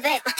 bit.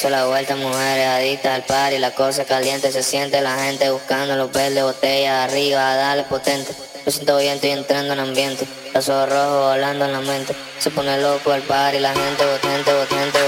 Exceso, la vuelta, mujeres adictas al party, la cosa caliente se siente, la gente buscando los verdes, botellas arriba, dale potente. Me siento bien, estoy entrando en ambiente. Ojos rojos volando en la mente. Se pone loco el party, la gente potente, potente.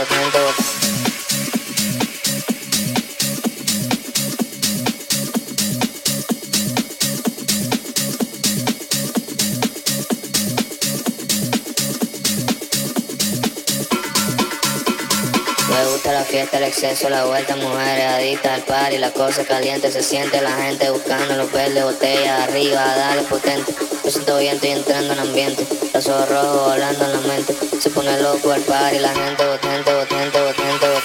Fiesta, el exceso, la vuelta, mujeres adictas al party, la cosa caliente se siente, la gente buscando los verdes, botellas arriba, dale potente. Me siento bien, estoy entrando en ambiente, los ojos rojos volando en la mente. Se pone loco el party, la gente potente, potente, potente, potente.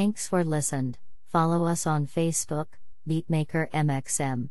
Thanks for listened. Follow us on Facebook, Beatmaker MXM.